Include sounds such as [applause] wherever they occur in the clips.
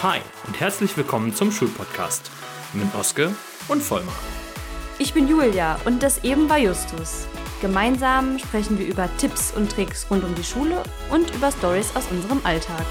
Hi und herzlich willkommen zum Schulpodcast mit Oske und Vollmar. Ich bin Julia und das eben war Justus. Gemeinsam sprechen wir über Tipps und Tricks rund um die Schule und über Stories aus unserem Alltag.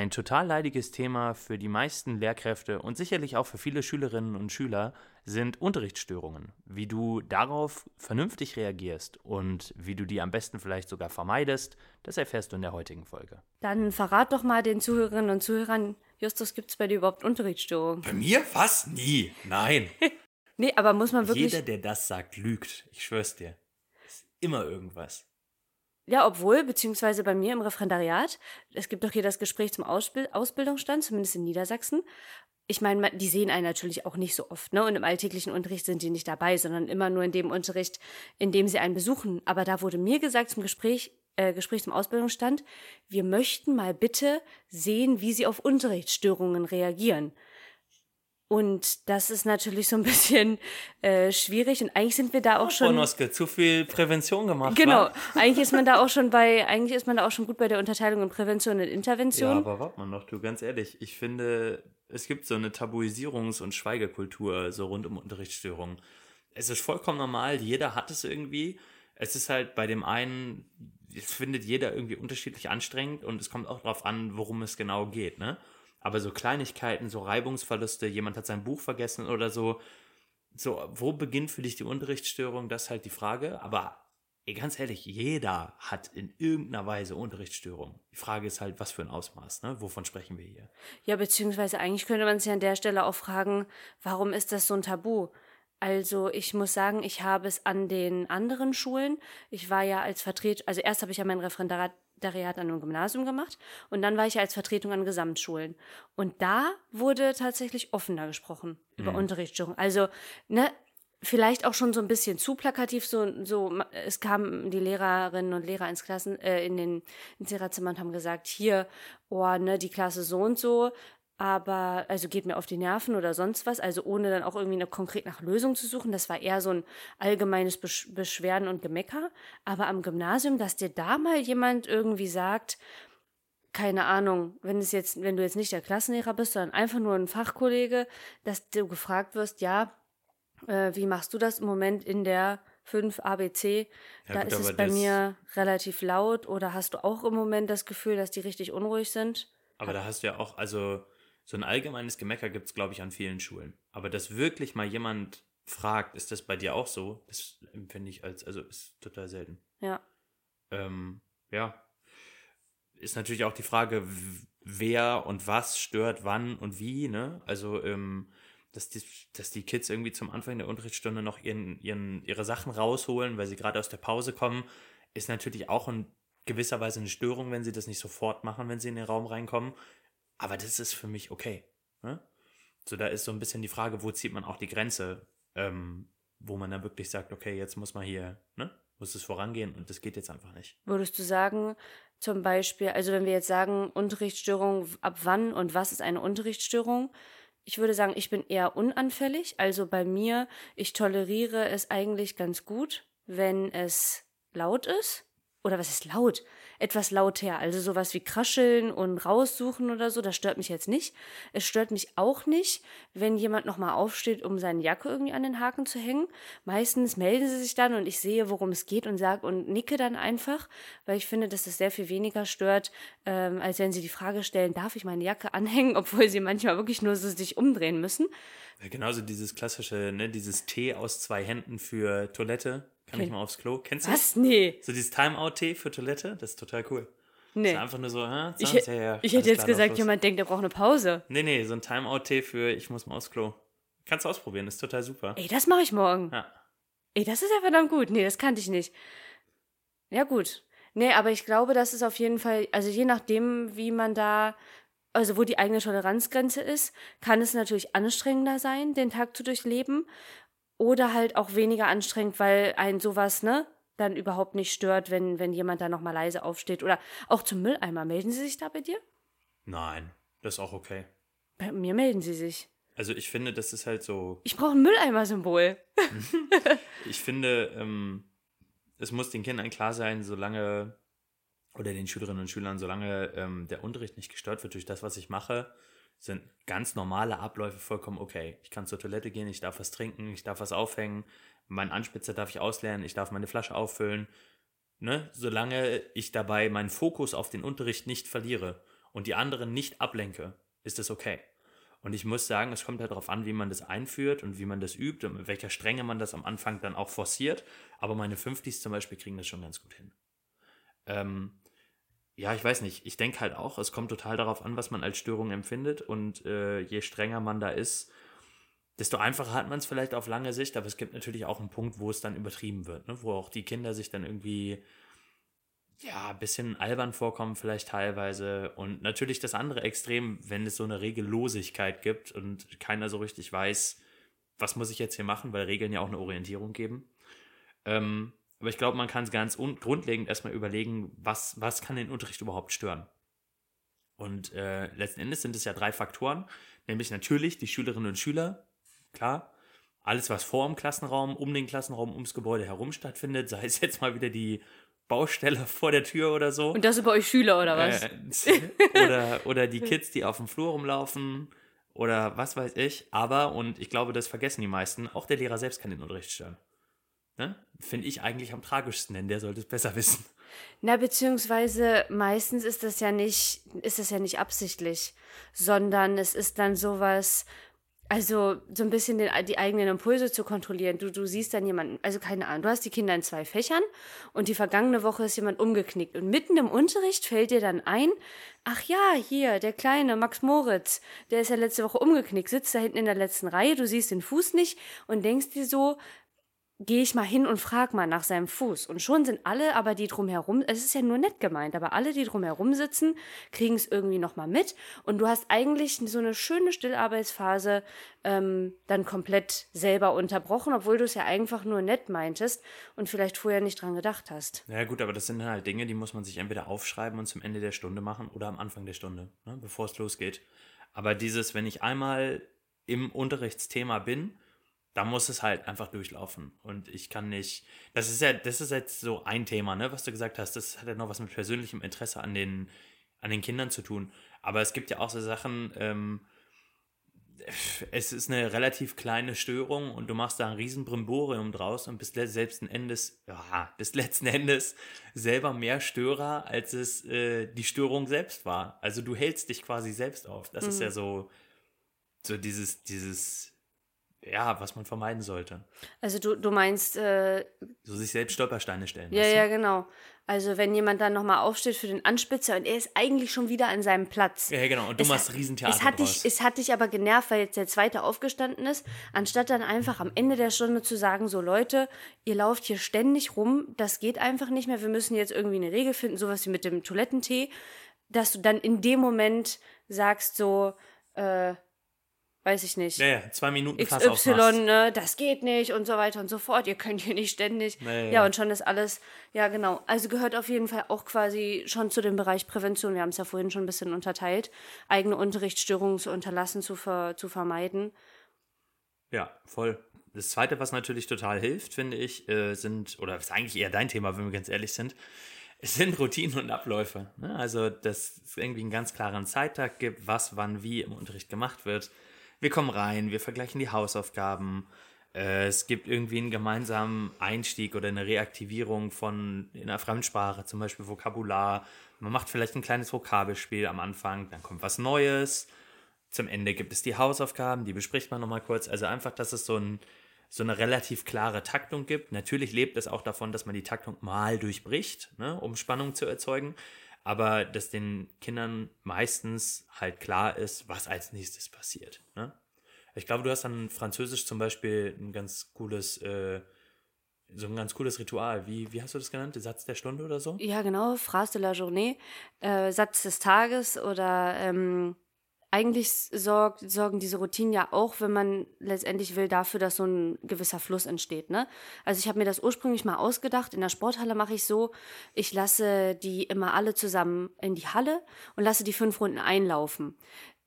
Ein total leidiges Thema für die meisten Lehrkräfte und sicherlich auch für viele Schülerinnen und Schüler sind Unterrichtsstörungen. Wie du darauf vernünftig reagierst und wie du die am besten vielleicht sogar vermeidest, das erfährst du in der heutigen Folge. Dann verrat doch mal den Zuhörerinnen und Zuhörern, Justus, gibt es bei dir überhaupt Unterrichtsstörungen? Bei mir? Was? Nie. Nein. [laughs] nee, aber muss man wirklich. Jeder, der das sagt, lügt. Ich schwör's dir. Ist immer irgendwas. Ja, obwohl, beziehungsweise bei mir im Referendariat, es gibt doch hier das Gespräch zum Ausbild Ausbildungsstand, zumindest in Niedersachsen. Ich meine, die sehen einen natürlich auch nicht so oft, ne? Und im alltäglichen Unterricht sind die nicht dabei, sondern immer nur in dem Unterricht, in dem sie einen besuchen. Aber da wurde mir gesagt zum Gespräch, äh, Gespräch zum Ausbildungsstand, wir möchten mal bitte sehen, wie sie auf Unterrichtsstörungen reagieren. Und das ist natürlich so ein [laughs] bisschen äh, schwierig. Und eigentlich sind wir da auch oh, schon. Bonoske, zu viel Prävention gemacht. Genau. War. Eigentlich ist man da auch schon bei, eigentlich ist man da auch schon gut bei der Unterteilung in Prävention und Intervention. Ja, aber warte mal noch, du, ganz ehrlich, ich finde, es gibt so eine Tabuisierungs- und Schweigekultur so rund um Unterrichtsstörungen. Es ist vollkommen normal, jeder hat es irgendwie. Es ist halt bei dem einen, es findet jeder irgendwie unterschiedlich anstrengend und es kommt auch darauf an, worum es genau geht, ne? Aber so Kleinigkeiten, so Reibungsverluste, jemand hat sein Buch vergessen oder so, so, wo beginnt für dich die Unterrichtsstörung? Das ist halt die Frage. Aber ey, ganz ehrlich, jeder hat in irgendeiner Weise Unterrichtsstörung. Die Frage ist halt, was für ein Ausmaß, ne? Wovon sprechen wir hier? Ja, beziehungsweise eigentlich könnte man sich an der Stelle auch fragen, warum ist das so ein Tabu? Also ich muss sagen, ich habe es an den anderen Schulen. Ich war ja als Vertreter, also erst habe ich ja mein Referendariat an einem Gymnasium gemacht und dann war ich als Vertretung an Gesamtschulen. Und da wurde tatsächlich offener gesprochen über mhm. Unterrichtsstörungen. Also, ne, vielleicht auch schon so ein bisschen zu plakativ, so, so, es kamen die Lehrerinnen und Lehrer ins Klassen, äh, in den, ins Lehrerzimmer und haben gesagt, hier, oh, ne, die Klasse so und so, aber also geht mir auf die Nerven oder sonst was, also ohne dann auch irgendwie eine konkret nach Lösung zu suchen. Das war eher so ein allgemeines Besch Beschwerden und Gemecker. Aber am Gymnasium, dass dir da mal jemand irgendwie sagt, keine Ahnung, wenn es jetzt, wenn du jetzt nicht der Klassenlehrer bist, sondern einfach nur ein Fachkollege, dass du gefragt wirst, ja, äh, wie machst du das im Moment in der 5 ABC? Ja, da gut, ist es bei mir relativ laut oder hast du auch im Moment das Gefühl, dass die richtig unruhig sind? Aber da hast du ja auch, also so ein allgemeines Gemecker gibt es, glaube ich, an vielen Schulen. Aber dass wirklich mal jemand fragt, ist das bei dir auch so? Das empfinde ich als, also ist total selten. Ja. Ähm, ja. Ist natürlich auch die Frage, wer und was stört wann und wie, ne? Also, ähm, dass die, dass die Kids irgendwie zum Anfang der Unterrichtsstunde noch ihren, ihren, ihre Sachen rausholen, weil sie gerade aus der Pause kommen, ist natürlich auch in gewisser Weise eine Störung, wenn sie das nicht sofort machen, wenn sie in den Raum reinkommen. Aber das ist für mich okay. Ne? So, da ist so ein bisschen die Frage, wo zieht man auch die Grenze, ähm, wo man dann wirklich sagt, okay, jetzt muss man hier, ne, muss es vorangehen und das geht jetzt einfach nicht. Würdest du sagen, zum Beispiel, also wenn wir jetzt sagen, Unterrichtsstörung, ab wann und was ist eine Unterrichtsstörung? Ich würde sagen, ich bin eher unanfällig. Also bei mir, ich toleriere es eigentlich ganz gut, wenn es laut ist. Oder was ist laut? Etwas lauter. Also sowas wie Krascheln und raussuchen oder so, das stört mich jetzt nicht. Es stört mich auch nicht, wenn jemand nochmal aufsteht, um seine Jacke irgendwie an den Haken zu hängen. Meistens melden sie sich dann und ich sehe, worum es geht und sage und nicke dann einfach, weil ich finde, dass das sehr viel weniger stört, ähm, als wenn sie die Frage stellen, darf ich meine Jacke anhängen, [laughs] obwohl sie manchmal wirklich nur so sich umdrehen müssen. Genauso dieses klassische, ne, dieses T aus zwei Händen für Toilette. Kann Ken ich mal aufs Klo? Kennst du Was? Nee. So dieses Timeout-T für Toilette? Das ist total cool. Nee. ist einfach nur so, hä? Ich, ja, ja, ich hätte jetzt gesagt, jemand denkt, er braucht eine Pause. Nee, nee, so ein Timeout-T für ich muss mal aufs Klo. Kannst du ausprobieren, ist total super. Ey, das mache ich morgen. Ja. Ey, das ist ja verdammt gut. Nee, das kannte ich nicht. Ja, gut. Nee, aber ich glaube, das ist auf jeden Fall, also je nachdem, wie man da, also wo die eigene Toleranzgrenze ist, kann es natürlich anstrengender sein, den Tag zu durchleben. Oder halt auch weniger anstrengend, weil ein sowas, ne, dann überhaupt nicht stört, wenn, wenn jemand da nochmal leise aufsteht. Oder auch zum Mülleimer. Melden Sie sich da bei dir? Nein, das ist auch okay. Bei mir melden Sie sich. Also ich finde, das ist halt so. Ich brauche ein Mülleimer-Symbol. [laughs] ich finde, ähm, es muss den Kindern klar sein, solange, oder den Schülerinnen und Schülern, solange ähm, der Unterricht nicht gestört wird durch das, was ich mache, sind ganz normale Abläufe vollkommen okay. Ich kann zur Toilette gehen, ich darf was trinken, ich darf was aufhängen, meinen Anspitzer darf ich ausleeren, ich darf meine Flasche auffüllen. Ne? Solange ich dabei meinen Fokus auf den Unterricht nicht verliere und die anderen nicht ablenke, ist es okay. Und ich muss sagen, es kommt halt darauf an, wie man das einführt und wie man das übt und mit welcher Strenge man das am Anfang dann auch forciert. Aber meine 50s zum Beispiel kriegen das schon ganz gut hin. Ähm, ja, ich weiß nicht. Ich denke halt auch, es kommt total darauf an, was man als Störung empfindet. Und äh, je strenger man da ist, desto einfacher hat man es vielleicht auf lange Sicht. Aber es gibt natürlich auch einen Punkt, wo es dann übertrieben wird, ne? wo auch die Kinder sich dann irgendwie ja, ein bisschen albern vorkommen vielleicht teilweise. Und natürlich das andere Extrem, wenn es so eine Regellosigkeit gibt und keiner so richtig weiß, was muss ich jetzt hier machen, weil Regeln ja auch eine Orientierung geben. Ähm, aber ich glaube, man kann es ganz grundlegend erstmal überlegen, was, was kann den Unterricht überhaupt stören. Und äh, letzten Endes sind es ja drei Faktoren, nämlich natürlich die Schülerinnen und Schüler, klar, alles, was vor dem Klassenraum, um den Klassenraum, ums Gebäude herum stattfindet, sei es jetzt mal wieder die Baustelle [laughs] vor der Tür oder so. Und das bei euch Schüler oder was? Äh, oder, [laughs] oder die Kids, die auf dem Flur rumlaufen oder was weiß ich. Aber, und ich glaube, das vergessen die meisten, auch der Lehrer selbst kann den Unterricht stören. Ne? Finde ich eigentlich am tragischsten, denn der sollte es besser [laughs] wissen. Na, beziehungsweise meistens ist das ja nicht, ist das ja nicht absichtlich, sondern es ist dann sowas, also so ein bisschen den, die eigenen Impulse zu kontrollieren. Du, du siehst dann jemanden, also keine Ahnung, du hast die Kinder in zwei Fächern und die vergangene Woche ist jemand umgeknickt und mitten im Unterricht fällt dir dann ein, ach ja, hier, der kleine Max Moritz, der ist ja letzte Woche umgeknickt, sitzt da hinten in der letzten Reihe, du siehst den Fuß nicht und denkst dir so, gehe ich mal hin und frag mal nach seinem Fuß. Und schon sind alle, aber die drumherum, es ist ja nur nett gemeint, aber alle, die drumherum sitzen, kriegen es irgendwie nochmal mit. Und du hast eigentlich so eine schöne Stillarbeitsphase ähm, dann komplett selber unterbrochen, obwohl du es ja einfach nur nett meintest und vielleicht vorher nicht dran gedacht hast. Ja gut, aber das sind halt Dinge, die muss man sich entweder aufschreiben und zum Ende der Stunde machen oder am Anfang der Stunde, ne, bevor es losgeht. Aber dieses, wenn ich einmal im Unterrichtsthema bin, da muss es halt einfach durchlaufen. Und ich kann nicht. Das ist ja, das ist jetzt so ein Thema, ne, was du gesagt hast. Das hat ja noch was mit persönlichem Interesse an den, an den Kindern zu tun. Aber es gibt ja auch so Sachen, ähm, es ist eine relativ kleine Störung und du machst da ein riesen Brimborium draus und bist selbst Endes, ja, bis [laughs] letzten Endes selber mehr Störer, als es äh, die Störung selbst war. Also du hältst dich quasi selbst auf. Das mhm. ist ja so, so dieses, dieses ja, was man vermeiden sollte. Also du, du meinst... Äh, so sich selbst Stolpersteine stellen. Ja, ja, genau. Also wenn jemand dann nochmal aufsteht für den Anspitzer und er ist eigentlich schon wieder an seinem Platz. Ja, genau. Und du es machst Riesentheater es hat, dich, es hat dich aber genervt, weil jetzt der Zweite aufgestanden ist, anstatt dann einfach am Ende der Stunde zu sagen, so Leute, ihr lauft hier ständig rum, das geht einfach nicht mehr, wir müssen jetzt irgendwie eine Regel finden, sowas wie mit dem Toilettentee, dass du dann in dem Moment sagst so, äh, weiß ich nicht. Ja, ja, zwei Minuten XY, ne, das geht nicht und so weiter und so fort. Ihr könnt hier nicht ständig. Ja, ja, ja, und schon ist alles, ja, genau. Also gehört auf jeden Fall auch quasi schon zu dem Bereich Prävention. Wir haben es ja vorhin schon ein bisschen unterteilt, eigene Unterrichtsstörungen zu unterlassen, zu, ver, zu vermeiden. Ja, voll. Das zweite, was natürlich total hilft, finde ich, äh, sind, oder ist eigentlich eher dein Thema, wenn wir ganz ehrlich sind, [laughs] es sind Routinen und Abläufe. Ne? Also, dass es irgendwie einen ganz klaren Zeittag gibt, was, wann, wie im Unterricht gemacht wird wir kommen rein, wir vergleichen die Hausaufgaben. Äh, es gibt irgendwie einen gemeinsamen Einstieg oder eine Reaktivierung von in einer Fremdsprache, zum Beispiel Vokabular. Man macht vielleicht ein kleines Vokabelspiel am Anfang, dann kommt was Neues. Zum Ende gibt es die Hausaufgaben, die bespricht man nochmal kurz. Also einfach, dass es so, ein, so eine relativ klare Taktung gibt. Natürlich lebt es auch davon, dass man die Taktung mal durchbricht, ne, um Spannung zu erzeugen aber dass den Kindern meistens halt klar ist, was als nächstes passiert. Ne? Ich glaube, du hast dann Französisch zum Beispiel ein ganz cooles, äh, so ein ganz cooles Ritual. Wie, wie hast du das genannt? Der Satz der Stunde oder so? Ja, genau. Phrase de la journée, äh, Satz des Tages oder ähm, eigentlich sorgt, sorgen diese Routinen ja auch, wenn man letztendlich will, dafür, dass so ein gewisser Fluss entsteht. Ne? Also ich habe mir das ursprünglich mal ausgedacht. In der Sporthalle mache ich so, ich lasse die immer alle zusammen in die Halle und lasse die fünf Runden einlaufen.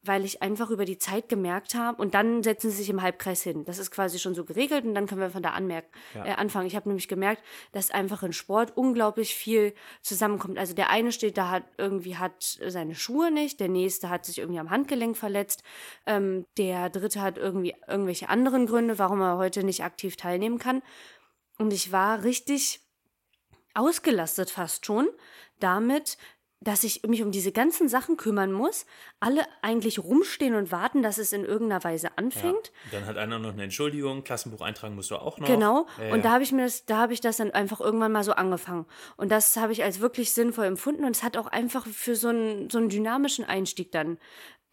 Weil ich einfach über die Zeit gemerkt habe, und dann setzen sie sich im Halbkreis hin. Das ist quasi schon so geregelt und dann können wir von da anmerken, Ja. äh, anfangen. Ich habe nämlich gemerkt, dass einfach in Sport unglaublich viel zusammenkommt. Also der eine steht da, hat irgendwie hat seine Schuhe nicht, der nächste hat sich irgendwie am Handgelenk verletzt, ähm, der dritte hat irgendwie irgendwelche anderen Gründe, warum er heute nicht aktiv teilnehmen kann. Und ich war richtig ausgelastet fast schon damit, dass ich mich um diese ganzen Sachen kümmern muss, alle eigentlich rumstehen und warten, dass es in irgendeiner Weise anfängt. Ja. Dann hat einer noch eine Entschuldigung, Klassenbuch eintragen musst du auch noch. Genau. Ja, ja. Und da habe ich mir das, da habe ich das dann einfach irgendwann mal so angefangen. Und das habe ich als wirklich sinnvoll empfunden und es hat auch einfach für so einen, so einen dynamischen Einstieg dann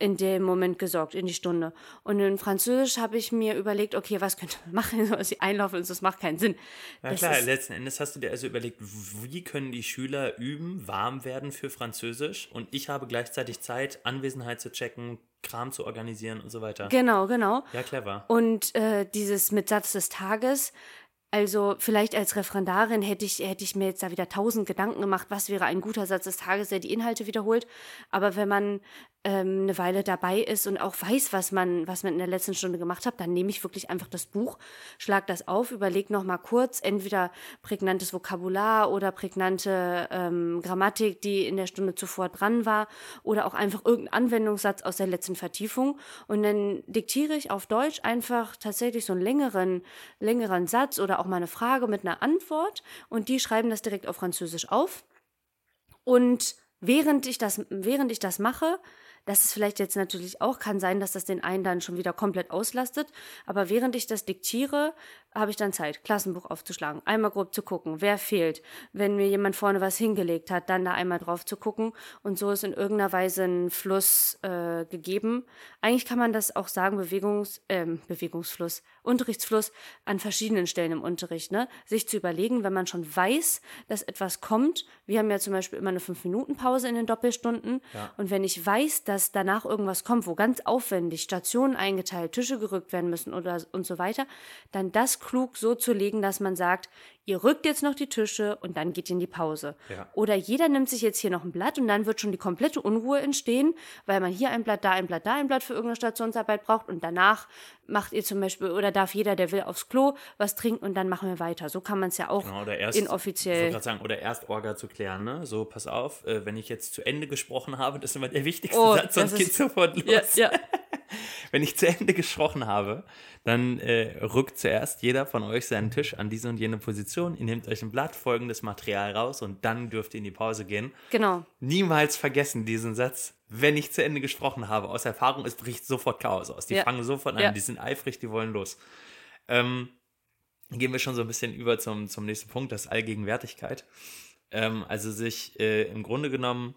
in dem Moment gesorgt, in die Stunde. Und in Französisch habe ich mir überlegt, okay, was könnte man machen, [laughs] so sie einlaufen und das macht keinen Sinn. Ja Das klar, ist- letzten Endes hast du dir also überlegt, wie können die Schüler üben, warm werden für Französisch und ich habe gleichzeitig Zeit, Anwesenheit zu checken, Kram zu organisieren und so weiter. Genau, genau. Ja, clever. Und äh, dieses mit Satz des Tages, also vielleicht als Referendarin hätte ich, hätte ich mir jetzt da wieder tausend Gedanken gemacht, was wäre ein guter Satz des Tages, der die Inhalte wiederholt. Aber wenn man ähm, eine Weile dabei ist und auch weiß, was man, was man in der letzten Stunde gemacht hat, dann nehme ich wirklich einfach das Buch, schlag das auf, überlege noch mal kurz, entweder prägnantes Vokabular oder prägnante ähm, Grammatik, die in der Stunde zuvor dran war, oder auch einfach irgendein Anwendungssatz aus der letzten Vertiefung. Und dann diktiere ich auf Deutsch einfach tatsächlich so einen längeren, längeren Satz oder auch mal eine Frage mit einer Antwort und die schreiben das direkt auf Französisch auf. Und während ich das, während ich das mache, das ist vielleicht jetzt natürlich auch, kann sein, dass das den einen dann schon wieder komplett auslastet, aber während ich das diktiere, habe ich dann Zeit, Klassenbuch aufzuschlagen, einmal grob zu gucken, wer fehlt. Wenn mir jemand vorne was hingelegt hat, dann da einmal drauf zu gucken und so ist in irgendeiner Weise ein Fluss äh, gegeben. Eigentlich kann man das auch sagen, Bewegungs, ähm, Bewegungsfluss, Unterrichtsfluss an verschiedenen Stellen im Unterricht, ne? Sich zu überlegen, wenn man schon weiß, dass etwas kommt. Wir haben ja zum Beispiel immer eine 5-Minuten-Pause in den Doppelstunden. Ja. Und wenn ich weiß, dass danach irgendwas kommt, wo ganz aufwendig Stationen eingeteilt, Tische gerückt werden müssen oder und so weiter, dann das klug so zu legen, dass man sagt, ihr rückt jetzt noch die Tische und dann geht ihr in die Pause. Ja. Oder jeder nimmt sich jetzt hier noch ein Blatt und dann wird schon die komplette Unruhe entstehen, weil man hier ein Blatt, da ein Blatt, da ein Blatt für irgendeine Stationsarbeit braucht und danach macht ihr zum Beispiel, oder darf jeder, der will, aufs Klo was trinken und dann machen wir weiter. So kann man es ja auch Genau, oder erst, Ich inoffiziell. gerade sagen, oder erst Orga zu klären, ne? So, pass auf, äh, wenn ich jetzt zu Ende gesprochen habe, das ist immer der wichtigste Oh, Satz, sonst ist- sofort los. Ja, ja. [laughs] [laughs] Wenn ich zu Ende gesprochen habe, dann äh, rückt zuerst jeder von euch seinen Tisch an diese und jene Position. Ihr nehmt euch ein Blatt, folgendes Material raus und dann dürft ihr in die Pause gehen. Genau. Niemals vergessen diesen Satz, wenn ich zu Ende gesprochen habe. Aus Erfahrung, es bricht sofort Chaos aus. Die Ja. fangen sofort an, Ja. die sind eifrig, die wollen los. Ähm, gehen wir schon so ein bisschen über zum, zum nächsten Punkt, das Allgegenwärtigkeit. Ähm, also sich äh, im Grunde genommen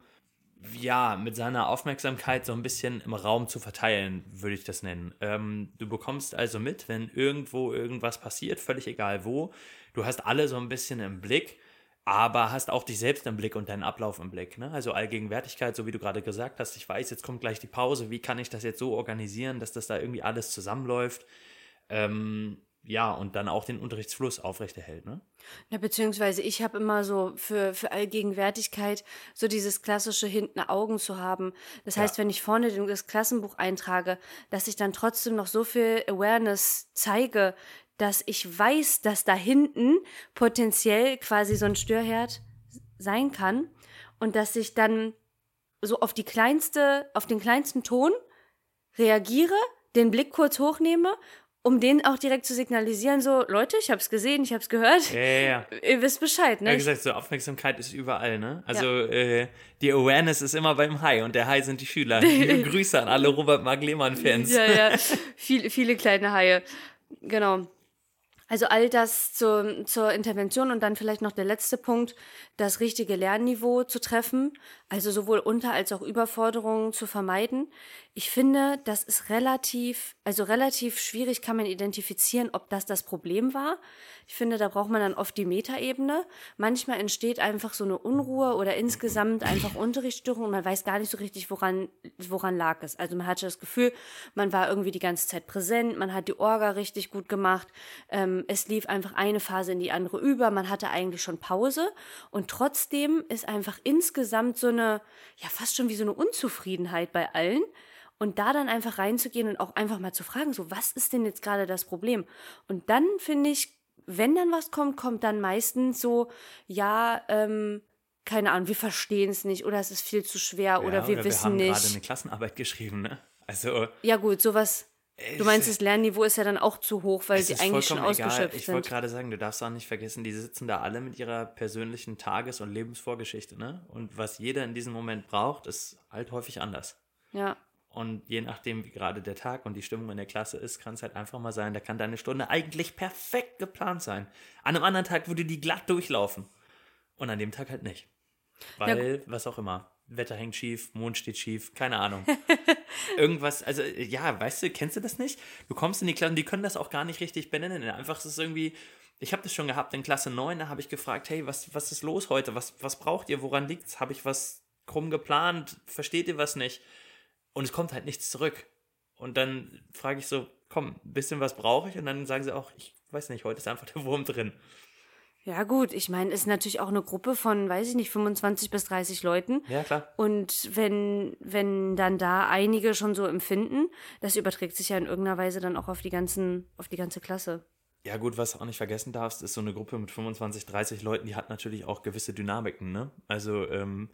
ja, mit seiner Aufmerksamkeit so ein bisschen im Raum zu verteilen, würde ich das nennen. Ähm, du bekommst also mit, wenn irgendwo irgendwas passiert, völlig egal wo. Du hast alle so ein bisschen im Blick, aber hast auch dich selbst im Blick und deinen Ablauf im Blick. Ne? Also Allgegenwärtigkeit, so wie du gerade gesagt hast, ich weiß, jetzt kommt gleich die Pause, wie kann ich das jetzt so organisieren, dass das da irgendwie alles zusammenläuft. Ähm, ja, und dann auch den Unterrichtsfluss aufrechterhält. Ne? Ja, beziehungsweise ich habe immer so für, für Allgegenwärtigkeit so dieses klassische hinten Augen zu haben. Das heißt, Ja. wenn ich vorne das Klassenbuch eintrage, dass ich dann trotzdem noch so viel Awareness zeige, dass ich weiß, dass da hinten potenziell quasi so ein Störherd sein kann und dass ich dann so auf die kleinste, auf den kleinsten Ton reagiere, den Blick kurz hochnehme, um den auch direkt zu signalisieren, so, Leute, ich hab's gesehen, ich hab's gehört. Ja, ja, ja. [laughs] Ihr wisst Bescheid, ne? wie gesagt, so Aufmerksamkeit ist überall, ne? Also äh, die Awareness ist immer beim High und der High sind die Schüler. [laughs] Liebe Grüße an alle Robert Mark Lehmann-Fans. ja, ja. [laughs] Viel, viele kleine Haie. Genau. Also all das zur, zur Intervention und dann vielleicht noch der letzte Punkt, das richtige Lernniveau zu treffen, also sowohl Unter- als auch Überforderungen zu vermeiden. Ich finde, das ist relativ, also relativ schwierig kann man identifizieren, ob das das Problem war. Ich finde, da braucht man dann oft die Metaebene. Manchmal entsteht einfach so eine Unruhe oder insgesamt einfach Unterrichtsstörung und man weiß gar nicht so richtig, woran, woran lag es. Also man hatte das Gefühl, man war irgendwie die ganze Zeit präsent, man hat die Orga richtig gut gemacht, ähm, es lief einfach eine Phase in die andere über, man hatte eigentlich schon Pause und trotzdem ist einfach insgesamt so eine, ja fast schon wie so eine Unzufriedenheit bei allen. Und da dann einfach reinzugehen und auch einfach mal zu fragen, so, was ist denn jetzt gerade das Problem? Und dann finde ich, wenn dann was kommt, kommt dann meistens so, ja, ähm, keine Ahnung, wir verstehen es nicht oder es ist viel zu schwer Ja, oder wir oder wissen wir haben nicht. gerade eine Klassenarbeit geschrieben, ne? Also Ja, gut, sowas. Du meinst, das Lernniveau ist ja dann auch zu hoch, weil sie eigentlich schon vollkommen egal. ausgeschöpft Ich wollte sind. gerade sagen, du darfst auch nicht vergessen, die sitzen da alle mit ihrer persönlichen Tages- und Lebensvorgeschichte, ne? Und was jeder in diesem Moment braucht, ist halt häufig anders. Ja. Und je nachdem, wie gerade der Tag und die Stimmung in der Klasse ist, kann es halt einfach mal sein, da kann deine Stunde eigentlich perfekt geplant sein. An einem anderen Tag würde die glatt durchlaufen. Und an dem Tag halt nicht. Weil, was auch immer. Wetter hängt schief, Mond steht schief, keine Ahnung. [laughs] Irgendwas, also ja, weißt du, kennst du das nicht? Du kommst in die Klasse und die können das auch gar nicht richtig benennen. Einfach es ist irgendwie, ich habe das schon gehabt in Klasse 9, da habe ich gefragt, hey, was, was ist los heute? Was, was braucht ihr? Woran liegt's? Habe ich was krumm geplant? Versteht ihr was nicht? Und es kommt halt nichts zurück. Und dann frage ich so, komm, ein bisschen was brauche ich? Und dann sagen sie auch, ich weiß nicht, heute ist einfach der Wurm drin. Ja, gut, ich meine, es ist natürlich auch eine Gruppe von, weiß ich nicht, 25 bis 30 Leuten. Ja, klar. Und wenn, wenn dann da einige schon so empfinden, das überträgt sich ja in irgendeiner Weise dann auch auf die ganzen, auf die ganze Klasse. Ja, gut, was du auch nicht vergessen darfst, ist so eine Gruppe mit 25, 30 Leuten, die hat natürlich auch gewisse Dynamiken, ne? Also, ähm,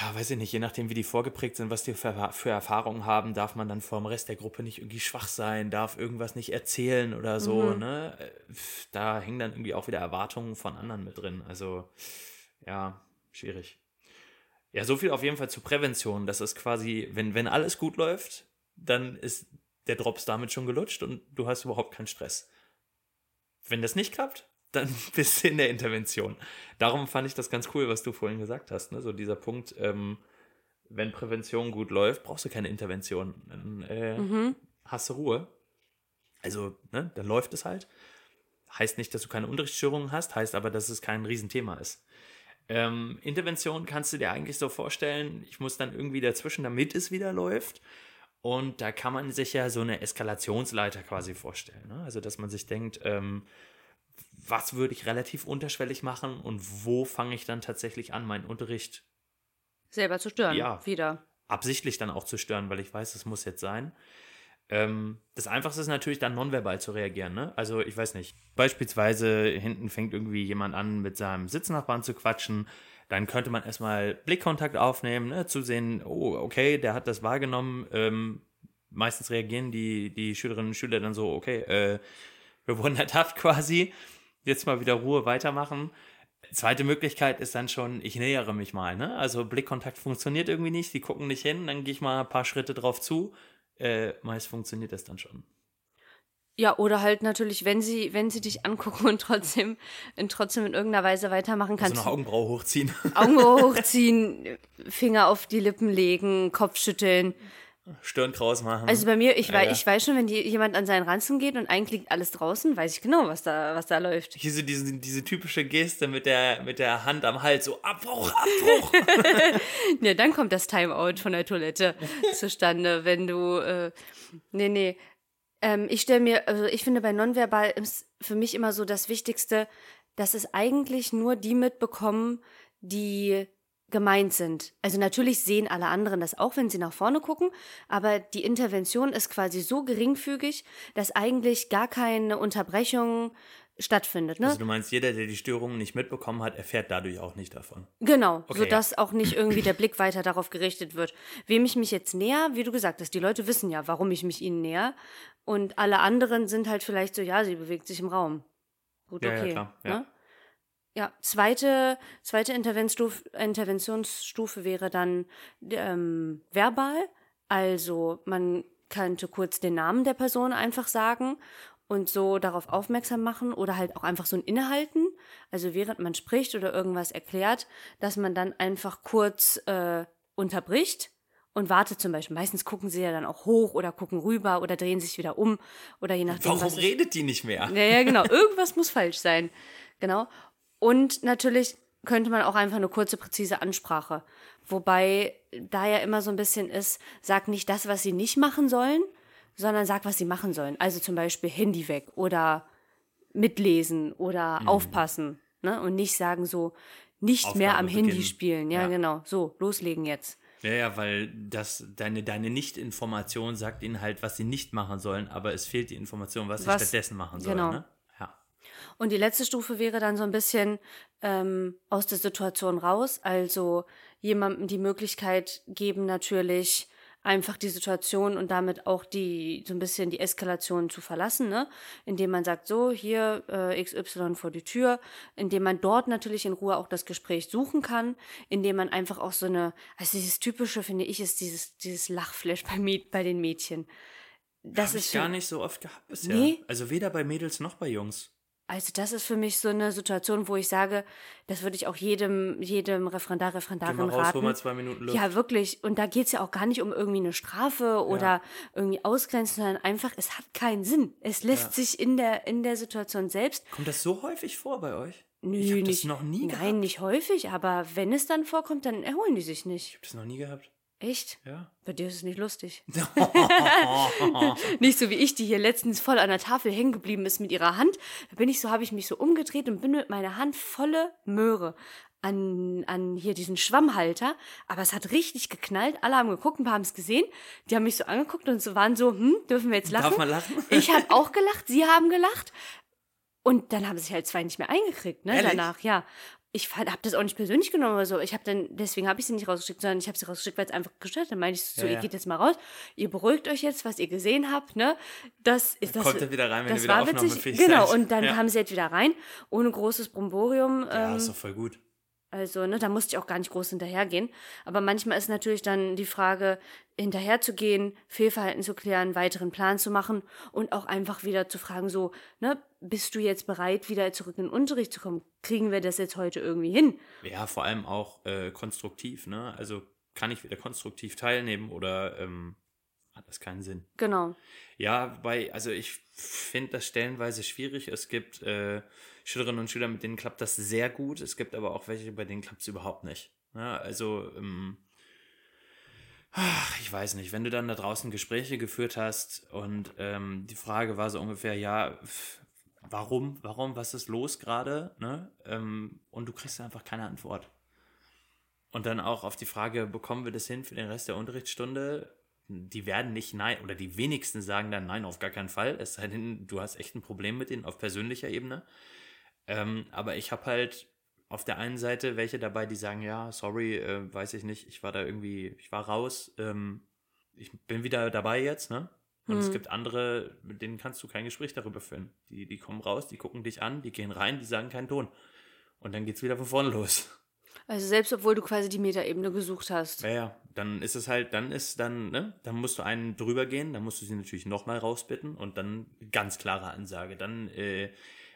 ja, weiß ich nicht, je nachdem, wie die vorgeprägt sind, was die für, für Erfahrungen haben, darf man dann vor dem Rest der Gruppe nicht irgendwie schwach sein, darf irgendwas nicht erzählen oder so, ne? Äh, Da hängen dann irgendwie auch wieder Erwartungen von anderen mit drin. Also, ja, schwierig. Ja, so viel auf jeden Fall zur Prävention. Das ist quasi, wenn, wenn alles gut läuft, dann ist der Drops damit schon gelutscht und du hast überhaupt keinen Stress. Wenn das nicht klappt, dann bist du in der Intervention. Darum fand ich das ganz cool, was du vorhin gesagt hast. Ne? So dieser Punkt, ähm, wenn Prävention gut läuft, brauchst du keine Intervention. Dann äh, hast du Ruhe. Also, ne, dann läuft es halt. Heißt nicht, dass du keine Unterrichtsstörungen hast, heißt aber, dass es kein Riesenthema ist. Ähm, Intervention kannst du dir eigentlich so vorstellen, ich muss dann irgendwie dazwischen, damit es wieder läuft. Und da kann man sich ja so eine Eskalationsleiter quasi vorstellen. Ne? Also, dass man sich denkt, ähm, was würde ich relativ unterschwellig machen und wo fange ich dann tatsächlich an, meinen Unterricht Selber zu stören. Ja. Wieder. absichtlich dann auch zu stören, weil ich weiß, es muss jetzt sein. Ähm, das Einfachste ist natürlich dann nonverbal zu reagieren. Ne? Also ich weiß nicht, beispielsweise hinten fängt irgendwie jemand an, mit seinem Sitznachbarn zu quatschen. Dann könnte man erstmal Blickkontakt aufnehmen, ne? zu sehen, oh, okay, der hat das wahrgenommen. Ähm, meistens reagieren die, die Schülerinnen und Schüler dann so, okay, äh, wir wurden ertappt quasi. Jetzt mal wieder Ruhe weitermachen. Zweite Möglichkeit ist dann schon, ich nähere mich mal. Ne? Also Blickkontakt funktioniert irgendwie nicht, die gucken nicht hin, dann gehe ich mal ein paar Schritte drauf zu. Äh, meist funktioniert das dann schon. Ja, oder halt natürlich, wenn sie, wenn sie dich angucken und trotzdem, und trotzdem in irgendeiner Weise weitermachen Also kannst. eine Augenbraue hochziehen. Augen [laughs] hochziehen, Finger auf die Lippen legen, Kopf schütteln. Stirn kraus machen. Also bei mir, ich, Ja, wei ja. ich weiß schon, wenn die, jemand an seinen Ranzen geht und eigentlich liegt alles draußen, weiß ich genau, was da, was da läuft. Hier so diese, diese typische Geste mit der, mit der Hand am Hals, so Abbruch, Abbruch. [laughs] Ja, dann kommt das Timeout von der Toilette [laughs] zustande, wenn du. Äh, nee, nee. Ähm, ich stelle mir, also ich finde bei Nonverbal ist für mich immer so das Wichtigste, dass es eigentlich nur die mitbekommen, die gemeint sind. Also natürlich sehen alle anderen das auch, wenn sie nach vorne gucken, aber die Intervention ist quasi so geringfügig, dass eigentlich gar keine Unterbrechung stattfindet. Ne? Also du meinst, jeder, der die Störungen nicht mitbekommen hat, erfährt dadurch auch nicht davon. Genau, Okay, sodass auch nicht irgendwie der Blick weiter darauf gerichtet wird. Wem ich mich jetzt näher, wie du gesagt hast, die Leute wissen ja, warum ich mich ihnen näher. Und alle anderen sind halt vielleicht so, ja, sie bewegt sich im Raum. Gut, Ja, ja, okay. klar, ja. Ne? Ja, zweite, zweite Interventionsstufe, Interventionsstufe wäre dann ähm, verbal. Also man könnte kurz den Namen der Person einfach sagen und so darauf aufmerksam machen oder halt auch einfach so ein Innehalten. Also während man spricht oder irgendwas erklärt, dass man dann einfach kurz äh, unterbricht und wartet zum Beispiel. Meistens gucken sie ja dann auch hoch oder gucken rüber oder drehen sich wieder um oder je nachdem, Warum redet die nicht mehr? ja, ja, genau. Irgendwas muss falsch sein. Genau. Und natürlich könnte man auch einfach eine kurze, präzise Ansprache. Wobei da ja immer so ein bisschen ist, sag nicht das, was sie nicht machen sollen, sondern sag, was sie machen sollen. Also zum Beispiel Handy weg oder mitlesen oder Mhm. aufpassen. Ne? Und nicht sagen so, nicht mehr Aufgabe am Handy beginnen. spielen. Ja, Ja. genau. So, loslegen jetzt. Ja, ja, weil das, deine, deine Nicht-Information sagt ihnen halt, was sie nicht machen sollen, aber es fehlt die Information, was, Was- sie stattdessen machen sollen. genau. Ne? Und die letzte Stufe wäre dann so ein bisschen ähm, aus der Situation raus, also jemandem die Möglichkeit geben, natürlich einfach die Situation und damit auch die so ein bisschen die Eskalation zu verlassen, ne? Indem man sagt, so, hier äh, XY vor die Tür, indem man dort natürlich in Ruhe auch das Gespräch suchen kann, indem man einfach auch so eine, also dieses typische, finde ich, ist dieses, dieses Lachflash bei, Mäd- bei den Mädchen. Das Habe ist ich gar nicht so oft gehabt bisher. Nee. Also weder bei Mädels noch bei Jungs. Also das ist für mich so eine Situation, wo ich sage, das würde ich auch jedem, jedem Referendar, Geh Referendarin mal raus, hol raten. mal zwei Minuten Luft. Ja, wirklich. Und da geht es ja auch gar nicht um irgendwie eine Strafe oder irgendwie Ausgrenzen, sondern einfach, es hat keinen Sinn. Es lässt Ja. sich in der, in der Situation selbst. Kommt das so häufig vor bei euch? Nö, ich habe das nicht, noch nie Nein, gehabt. nicht häufig, aber wenn es dann vorkommt, dann erholen die sich nicht. Ich habe das noch nie gehabt. Echt? Ja. Bei dir ist es nicht lustig. [laughs] [laughs] Nicht so wie ich, die hier letztens voll an der Tafel hängen geblieben ist mit ihrer Hand. Da bin ich so, habe ich mich so umgedreht und bin mit meiner Hand volle Möhre an, an hier diesen Schwammhalter. Aber es hat richtig geknallt. Alle haben geguckt, ein paar haben es gesehen. Die haben mich so angeguckt und so waren so, hm, dürfen wir jetzt lachen? Darf man lachen? [laughs] Ich habe auch gelacht, sie haben gelacht. Und dann haben sich halt zwei nicht mehr eingekriegt, ne, Ehrlich? danach, ja. Ich habe das auch nicht persönlich genommen oder so. Ich habe dann, deswegen habe ich sie nicht rausgeschickt, sondern ich habe sie rausgeschickt, weil es einfach gestört hat. Dann meinte ich so, Ja, ihr ja. geht jetzt mal raus, ihr beruhigt euch jetzt, was ihr gesehen habt, ne? Das ist das. kommt er wieder rein, wenn das ihr wieder war witzig. Genau, seid. und dann Ja. kamen sie halt wieder rein, ohne großes Bromborium. Ja, ähm, ist doch voll gut. also, ne, da musste ich auch gar nicht groß hinterhergehen. Aber manchmal ist natürlich dann die Frage, hinterherzugehen, Fehlverhalten zu klären, weiteren Plan zu machen und auch einfach wieder zu fragen, so, ne, bist du jetzt bereit, wieder zurück in den Unterricht zu kommen? Kriegen wir das jetzt heute irgendwie hin? Ja, vor allem auch äh, konstruktiv, ne? Also kann ich wieder konstruktiv teilnehmen oder ähm, hat das keinen Sinn? Genau. Ja, bei, also ich finde das stellenweise schwierig. Es gibt äh, Schülerinnen und Schüler, mit denen klappt das sehr gut. Es gibt aber auch welche, bei denen klappt es überhaupt nicht. Ja, also, ähm, ach, ich weiß nicht, wenn du dann da draußen Gespräche geführt hast und ähm, die Frage war so ungefähr, ja, pf, warum, warum, was ist los gerade? Ne? Ähm, und du kriegst einfach keine Antwort. Und dann auch auf die Frage, bekommen wir das hin für den Rest der Unterrichtsstunde? Die werden nicht nein, oder die wenigsten sagen dann nein, auf gar keinen Fall. Es sei denn, du hast echt ein Problem mit denen auf persönlicher Ebene. Ähm, aber ich habe halt auf der einen Seite welche dabei, die sagen, ja, sorry, äh, weiß ich nicht, ich war da irgendwie, ich war raus, ähm, ich bin wieder dabei jetzt, ne? Und es Mhm. gibt andere, mit denen kannst du kein Gespräch darüber führen. Die, die kommen raus, die gucken dich an, die gehen rein, die sagen keinen Ton. Und dann geht's wieder von vorne los. Also selbst obwohl du quasi die Metaebene gesucht hast. Ja, ja, dann ist es halt, dann ist dann, ne, dann musst du einen drüber gehen, dann musst du sie natürlich nochmal rausbitten und dann ganz klare Ansage. Dann äh,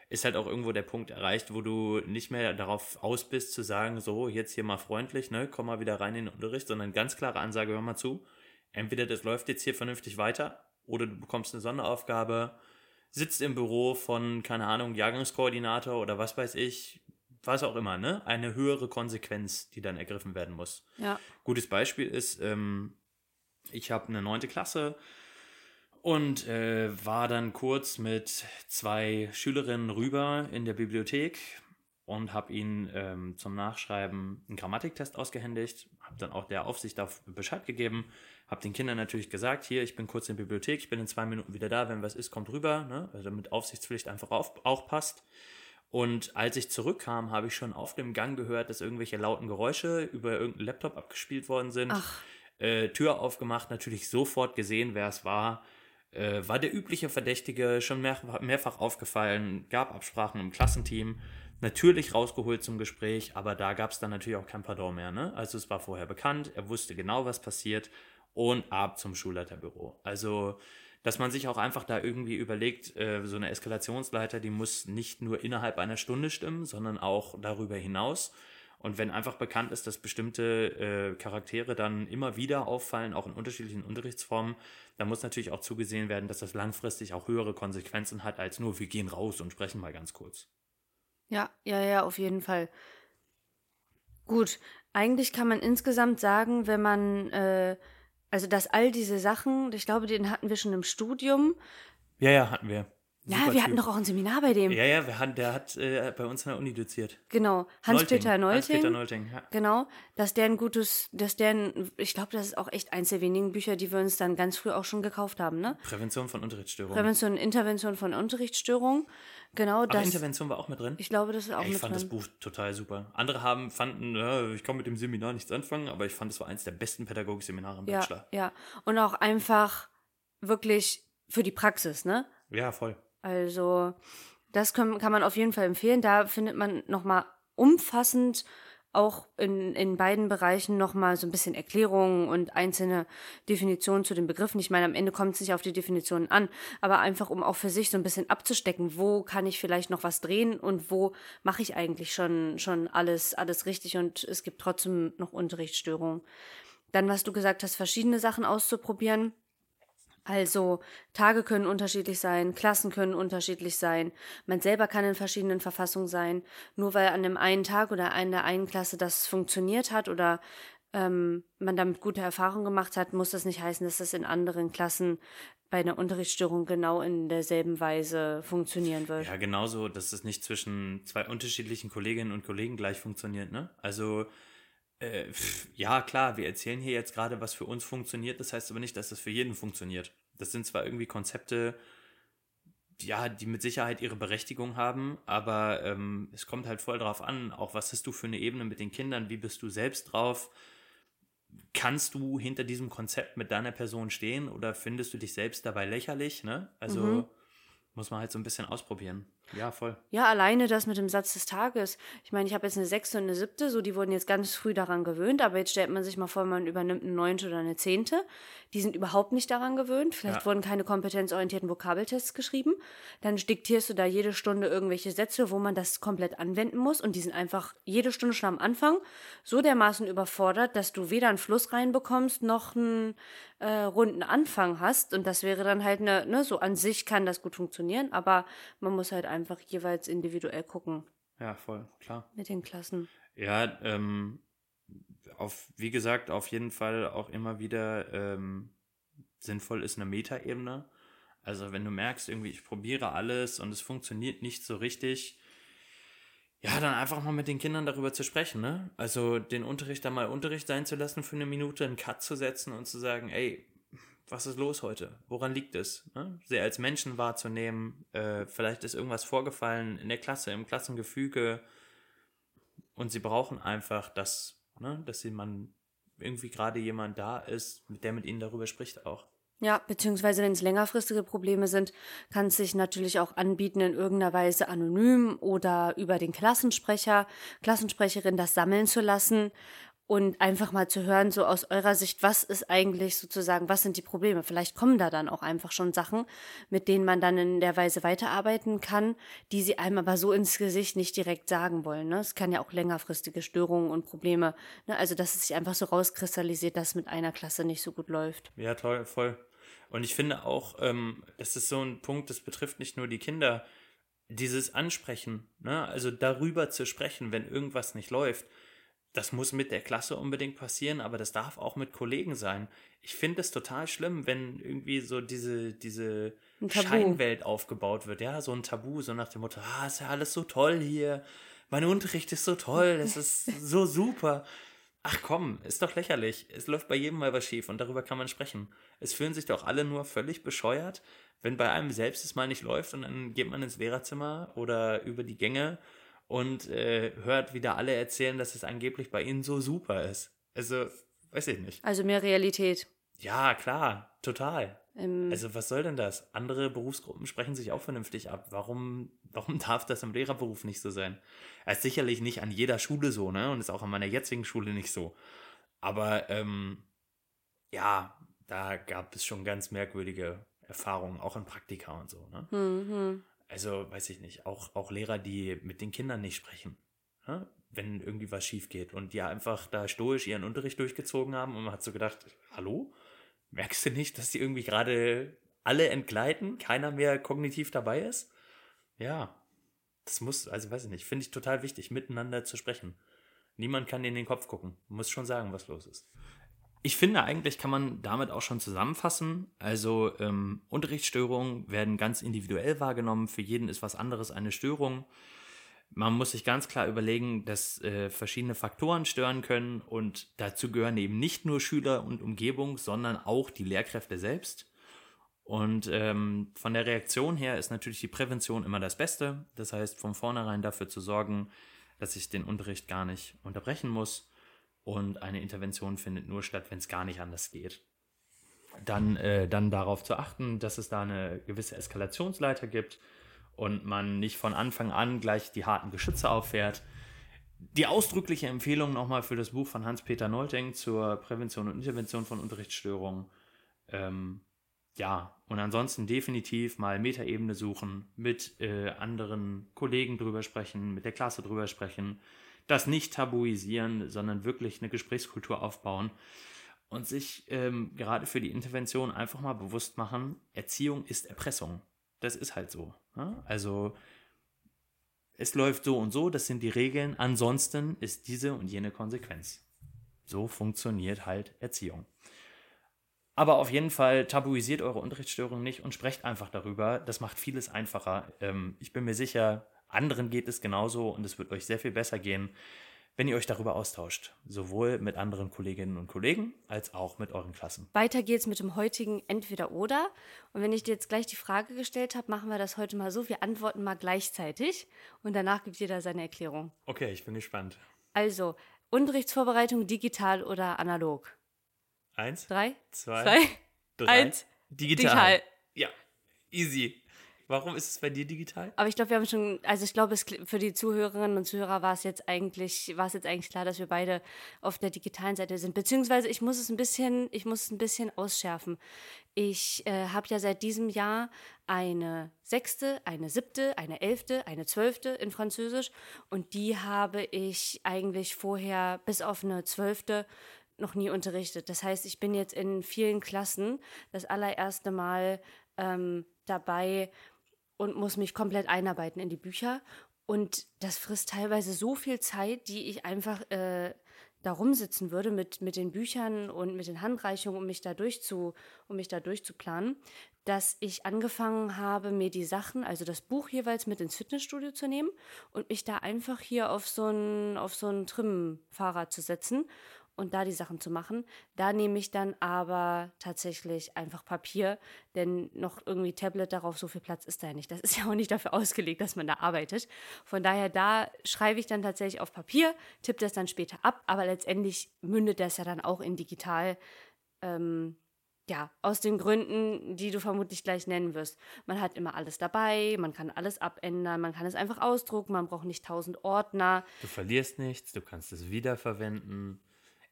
ist halt auch irgendwo der Punkt erreicht, wo du nicht mehr darauf aus bist zu sagen, so, jetzt hier mal freundlich, ne, komm mal wieder rein in den Unterricht, sondern ganz klare Ansage, hör mal zu. Entweder das läuft jetzt hier vernünftig weiter oder du bekommst eine Sonderaufgabe, sitzt im Büro von, keine Ahnung, Jahrgangskoordinator oder was weiß ich, was auch immer, ne? Eine höhere Konsequenz, die dann ergriffen werden muss. Ja. Gutes Beispiel ist, ähm, ich habe eine neunte Klasse und äh, war dann kurz mit zwei Schülerinnen rüber in der Bibliothek und habe ihnen ähm, zum Nachschreiben einen Grammatiktest ausgehändigt, habe dann auch der Aufsicht auf Bescheid gegeben, habe den Kindern natürlich gesagt, hier, ich bin kurz in der Bibliothek, ich bin in zwei Minuten wieder da, wenn was ist, kommt rüber, ne? also damit Aufsichtspflicht einfach auf, auch passt. Und als ich zurückkam, habe ich schon auf dem Gang gehört, dass irgendwelche lauten Geräusche über irgendeinen Laptop abgespielt worden sind. Äh, Tür aufgemacht, natürlich sofort gesehen, wer es war. Äh, war der übliche Verdächtige, schon mehr, mehrfach aufgefallen, gab Absprachen im Klassenteam. Natürlich rausgeholt zum Gespräch, aber da gab es dann natürlich auch kein Pardon mehr. Ne? Also es war vorher bekannt, er wusste genau, was passiert und ab zum Schulleiterbüro. Also dass man sich auch einfach da irgendwie überlegt, äh, so eine Eskalationsleiter, die muss nicht nur innerhalb einer Stunde stimmen, sondern auch darüber hinaus. Und wenn einfach bekannt ist, dass bestimmte äh, Charaktere dann immer wieder auffallen, auch in unterschiedlichen Unterrichtsformen, dann muss natürlich auch zugesehen werden, dass das langfristig auch höhere Konsequenzen hat, als nur wir gehen raus und sprechen mal ganz kurz. Ja, ja, ja, auf jeden Fall. Gut, eigentlich kann man insgesamt sagen, wenn man, äh, also dass all diese Sachen, ich glaube, den hatten wir schon im Studium, Ja, ja, hatten wir. Ja, wir hatten Typ. doch auch ein Seminar bei dem. Ja, ja, hatten, der hat äh, bei uns in der Uni doziert. Genau. Hans-Peter Nolting. Hans-Peter Nolting, ja. Genau, dass der ein gutes, dass der ein, ich glaube, das ist auch echt eins der wenigen Bücher, die wir uns dann ganz früh auch schon gekauft haben, ne? Prävention von Unterrichtsstörungen. Prävention Intervention von Unterrichtsstörungen. Genau, Aber das. Intervention war auch mit drin. Ich glaube, das ist auch ich mit fand drin. das Buch total super. Andere haben, fanden, ja, ich kann mit dem Seminar nichts anfangen, aber ich fand, es war eins der besten Pädagogikseminare im ja, Bachelor. ja. Und auch einfach wirklich für die Praxis, ne? Ja, voll. Also, das kann, kann man auf jeden Fall empfehlen. Da findet man nochmal umfassend auch in, in beiden Bereichen nochmal so ein bisschen Erklärungen und einzelne Definitionen zu den Begriffen. Ich meine, am Ende kommt es nicht auf die Definitionen an, aber einfach, um auch für sich so ein bisschen abzustecken, wo kann ich vielleicht noch was drehen und wo mache ich eigentlich schon, schon alles, alles richtig und es gibt trotzdem noch Unterrichtsstörungen. Dann, was du gesagt hast, verschiedene Sachen auszuprobieren. Also Tage können unterschiedlich sein, Klassen können unterschiedlich sein, man selber kann in verschiedenen Verfassungen sein. Nur weil an dem einen Tag oder in der einen Klasse das funktioniert hat oder ähm, man damit gute Erfahrungen gemacht hat, muss das nicht heißen, dass das in anderen Klassen bei einer Unterrichtsstörung genau in derselben Weise funktionieren wird. Ja, genauso, dass es nicht zwischen zwei unterschiedlichen Kolleginnen und Kollegen gleich funktioniert, ne? Also, äh, pff, ja, klar, wir erzählen hier jetzt gerade, was für uns funktioniert, das heißt aber nicht, dass das für jeden funktioniert. Das sind zwar irgendwie Konzepte, ja, die mit Sicherheit ihre Berechtigung haben, aber ähm, es kommt halt voll drauf an, auch was hast du für eine Ebene mit den Kindern, wie bist du selbst drauf, kannst du hinter diesem Konzept mit deiner Person stehen oder findest du dich selbst dabei lächerlich, ne? Also Mhm. muss man halt so ein bisschen ausprobieren. Ja, voll. Ja, alleine das mit dem Satz des Tages. Ich meine, ich habe jetzt eine sechste und eine siebte, so die wurden jetzt ganz früh daran gewöhnt, aber jetzt stellt man sich mal vor, man übernimmt eine neunte oder eine zehnte. Die sind überhaupt nicht daran gewöhnt. Vielleicht Ja. wurden keine kompetenzorientierten Vokabeltests geschrieben. Dann diktierst du da jede Stunde irgendwelche Sätze, wo man das komplett anwenden muss und die sind einfach jede Stunde schon am Anfang so dermaßen überfordert, dass du weder einen Fluss reinbekommst noch einen äh, runden Anfang hast. Und das wäre dann halt eine, ne, so an sich kann das gut funktionieren, aber man muss halt einfach jeweils individuell gucken Ja, voll, klar. mit den Klassen. Ja, ähm, auf, wie gesagt, auf jeden Fall auch immer wieder ähm, sinnvoll ist eine Metaebene. Also wenn du merkst, irgendwie, ich probiere alles und es funktioniert nicht so richtig, ja, dann einfach mal mit den Kindern darüber zu sprechen, ne? Also den Unterricht da mal Unterricht sein zu lassen für eine Minute, einen Cut zu setzen und zu sagen, ey, was ist los heute? Woran liegt es? Ne? Sie als Menschen wahrzunehmen, äh, vielleicht ist irgendwas vorgefallen in der Klasse, im Klassengefüge und sie brauchen einfach das, ne? dass sie man irgendwie gerade jemand da ist, mit der mit ihnen darüber spricht auch. Ja, beziehungsweise wenn es längerfristige Probleme sind, kann es sich natürlich auch anbieten, in irgendeiner Weise anonym oder über den Klassensprecher, Klassensprecherin das sammeln zu lassen und einfach mal zu hören, so aus eurer Sicht, was ist eigentlich sozusagen, was sind die Probleme? Vielleicht kommen da dann auch einfach schon Sachen, mit denen man dann in der Weise weiterarbeiten kann, die sie einem aber so ins Gesicht nicht direkt sagen wollen. Ne? Es kann ja auch längerfristige Störungen und Probleme, ne? also dass es sich einfach so rauskristallisiert, dass mit einer Klasse nicht so gut läuft. Ja, toll, voll. Und ich finde auch, ähm, das ist so ein Punkt, das betrifft nicht nur die Kinder, dieses Ansprechen, ne? also darüber zu sprechen, wenn irgendwas nicht läuft. Das muss mit der Klasse unbedingt passieren, aber das darf auch mit Kollegen sein. Ich finde es total schlimm, wenn irgendwie so diese, diese. Scheinwelt aufgebaut wird. Ja, so ein Tabu, so nach dem Motto, ah, ist ja alles so toll hier. Mein Unterricht ist so toll, es ist [laughs] so super. Ach komm, ist doch lächerlich. Es läuft bei jedem mal was schief und darüber kann man sprechen. Es fühlen sich doch alle nur völlig bescheuert, wenn bei einem selbst es mal nicht läuft und dann geht man ins Lehrerzimmer oder über die Gänge und äh, hört wieder alle erzählen, dass es angeblich bei ihnen so super ist. Also, weiß ich nicht. Also mehr Realität. Ja, klar, total. Im, Also, was soll denn das? Andere Berufsgruppen sprechen sich auch vernünftig ab. Warum, warum [laughs] darf das im Lehrerberuf nicht so sein? Es ist sicherlich nicht an jeder Schule so, ne? Und ist auch an meiner jetzigen Schule nicht so. Aber, ähm, ja, da gab es schon ganz merkwürdige Erfahrungen, auch in Praktika und so, ne? hm, hm. Also, weiß ich nicht, auch, auch Lehrer, die mit den Kindern nicht sprechen, ne? wenn irgendwie was schief geht und die einfach da stoisch ihren Unterricht durchgezogen haben und man hat so gedacht, hallo? Merkst du nicht, dass die irgendwie gerade alle entgleiten, keiner mehr kognitiv dabei ist? Ja, das muss, also weiß ich nicht, finde ich total wichtig, miteinander zu sprechen. Niemand kann in den Kopf gucken, muss schon sagen, was los ist. Ich finde, eigentlich kann man damit auch schon zusammenfassen. Also ähm, Unterrichtsstörungen werden ganz individuell wahrgenommen. Für jeden ist was anderes eine Störung. Man muss sich ganz klar überlegen, dass äh, verschiedene Faktoren stören können und dazu gehören eben nicht nur Schüler und Umgebung, sondern auch die Lehrkräfte selbst. Und ähm, von der Reaktion her ist natürlich die Prävention immer das Beste. Das heißt, von vornherein dafür zu sorgen, dass ich den Unterricht gar nicht unterbrechen muss und eine Intervention findet nur statt, wenn es gar nicht anders geht. Dann, äh, dann darauf zu achten, dass es da eine gewisse Eskalationsleiter gibt und man nicht von Anfang an gleich die harten Geschütze auffährt. Die ausdrückliche Empfehlung nochmal für das Buch von Hans-Peter Nolting zur Prävention und Intervention von Unterrichtsstörungen. Ähm, ja, und ansonsten definitiv mal Metaebene suchen, mit äh, anderen Kollegen drüber sprechen, mit der Klasse drüber sprechen, das nicht tabuisieren, sondern wirklich eine Gesprächskultur aufbauen und sich ähm, gerade für die Intervention einfach mal bewusst machen, Erziehung ist Erpressung. Das ist halt so. Ja? Also es läuft so und so, das sind die Regeln, ansonsten ist diese und jene Konsequenz. So funktioniert halt Erziehung. Aber auf jeden Fall tabuisiert eure Unterrichtsstörung nicht und sprecht einfach darüber. Das macht vieles einfacher. Ähm, ich bin mir sicher, anderen geht es genauso und es wird euch sehr viel besser gehen, wenn ihr euch darüber austauscht. Sowohl mit anderen Kolleginnen und Kollegen als auch mit euren Klassen. Weiter geht's mit dem heutigen Entweder-Oder. Und wenn ich dir jetzt gleich die Frage gestellt habe, machen wir das heute mal so. Wir antworten mal gleichzeitig und danach gibt jeder seine Erklärung. Okay, ich bin gespannt. Also, Unterrichtsvorbereitung digital oder analog? Eins, Drei, zwei, zwei drei. eins. Digital. Digital. Ja, easy. Warum ist es bei dir digital? Aber ich glaube, wir haben schon, also ich glaube, für die Zuhörerinnen und Zuhörer war es jetzt eigentlich, war es jetzt eigentlich klar, dass wir beide auf der digitalen Seite sind. Beziehungsweise ich muss es ein bisschen, ich muss es ein bisschen ausschärfen. Ich äh, habe ja seit diesem Jahr eine sechste, eine siebte, eine elfte, eine zwölfte in Französisch und die habe ich eigentlich vorher bis auf eine zwölfte noch nie unterrichtet. Das heißt, ich bin jetzt in vielen Klassen das allererste Mal ähm, dabei, und muss mich komplett einarbeiten in die Bücher. Und das frisst teilweise so viel Zeit, die ich einfach äh, da rumsitzen würde mit, mit den Büchern und mit den Handreichungen, um mich da durchzu, um mich da durchzuplanen, dass ich angefangen habe, mir die Sachen, also das Buch jeweils mit ins Fitnessstudio zu nehmen und mich da einfach hier auf so ein, auf so ein Trim-Fahrrad zu setzen und da die Sachen zu machen. Da nehme ich dann aber tatsächlich einfach Papier, denn noch irgendwie Tablet darauf, so viel Platz ist da ja nicht. Das ist ja auch nicht dafür ausgelegt, dass man da arbeitet. Von daher, da schreibe ich dann tatsächlich auf Papier, tippe das dann später ab, aber letztendlich mündet das ja dann auch in digital. Ähm, ja, aus den Gründen, die du vermutlich gleich nennen wirst. Man hat immer alles dabei, man kann alles abändern, man kann es einfach ausdrucken, man braucht nicht tausend Ordner. Du verlierst nichts, du kannst es wiederverwenden.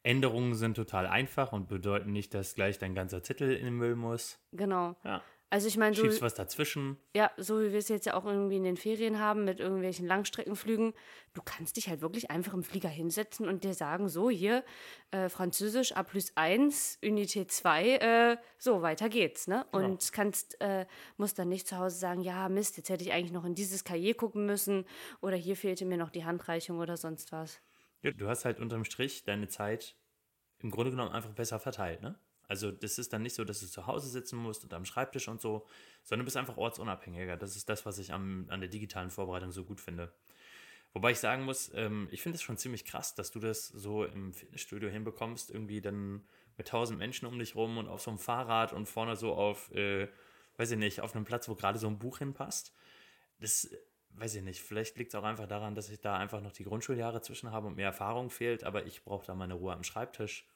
Änderungen sind total einfach und bedeuten nicht, dass gleich dein ganzer Zettel in den Müll muss. Genau. Ja. Also ich meine, so, Schiebst was dazwischen. ja, so wie wir es jetzt ja auch irgendwie in den Ferien haben mit irgendwelchen Langstreckenflügen, du kannst dich halt wirklich einfach im Flieger hinsetzen und dir sagen, so hier, äh, Französisch A plus 1, Unität 2, äh, so, weiter geht's, ne? Genau. Und kannst, äh, musst dann nicht zu Hause sagen, ja, Mist, jetzt hätte ich eigentlich noch in dieses Cahier gucken müssen oder hier fehlte mir noch die Handreichung oder sonst was. Ja, du hast halt unterm Strich deine Zeit im Grunde genommen einfach besser verteilt, ne? Also das ist dann nicht so, dass du zu Hause sitzen musst und am Schreibtisch und so, sondern du bist einfach ortsunabhängiger. Das ist das, was ich am, an der digitalen Vorbereitung so gut finde. Wobei ich sagen muss, ähm, ich finde es schon ziemlich krass, dass du das so im Fitnessstudio hinbekommst, irgendwie dann mit tausend Menschen um dich rum und auf so einem Fahrrad und vorne so auf, äh, weiß ich nicht, auf einem Platz, wo gerade so ein Buch hinpasst. Das weiß ich nicht, vielleicht liegt es auch einfach daran, dass ich da einfach noch die Grundschuljahre zwischen habe und mehr Erfahrung fehlt, aber ich brauche da meine Ruhe am Schreibtisch.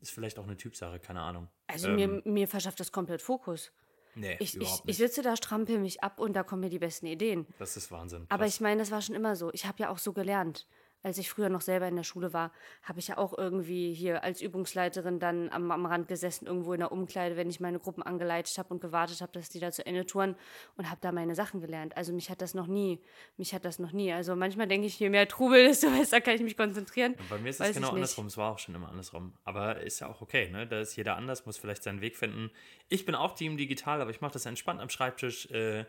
Ist vielleicht auch eine Typsache, keine Ahnung. Also Ähm, mir, mir verschafft das komplett Fokus. Nee, Ich, ich, ich sitze da, strampel mich ab und da kommen mir die besten Ideen. das ist Wahnsinn. Aber krass. ich meine, das war schon immer so. Ich habe ja auch so gelernt. Als ich früher noch selber in der Schule war, habe ich ja auch irgendwie hier als Übungsleiterin dann am, am Rand gesessen, irgendwo in der Umkleide, wenn ich meine Gruppen angeleitet habe und gewartet habe, dass die da zu Ende touren und habe da meine Sachen gelernt. Also mich hat das noch nie, mich hat das noch nie. Also manchmal denke ich, je mehr Trubel, [laughs] desto besser kann ich mich konzentrieren. Bei mir ist es genau andersrum. Es war auch schon immer andersrum. Aber ist ja auch okay, ne? Da ist jeder anders, muss vielleicht seinen Weg finden. Ich bin auch Team digital, aber ich mache das entspannt am Schreibtisch. Äh,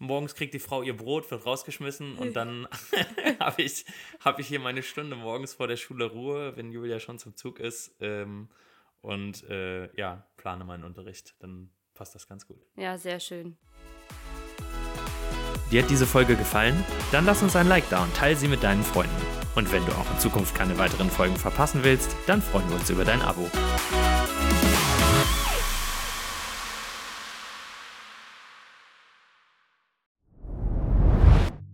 morgens kriegt die Frau ihr Brot, wird rausgeschmissen und dann [laughs] habe ich, hab ich hier meine Stunde morgens vor der Schule Ruhe, wenn Julia schon zum Zug ist. Ähm, und äh, ja, plane meinen Unterricht. Dann passt das ganz gut. Ja, sehr schön. Dir hat diese Folge gefallen? Dann lass uns ein Like da und teile sie mit deinen Freunden. Und wenn du auch in Zukunft keine weiteren Folgen verpassen willst, dann freuen wir uns über dein Abo.